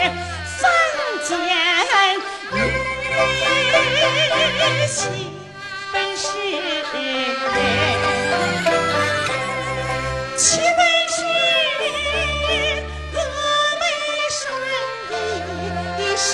三间女寝本是妻是蛾眉山的说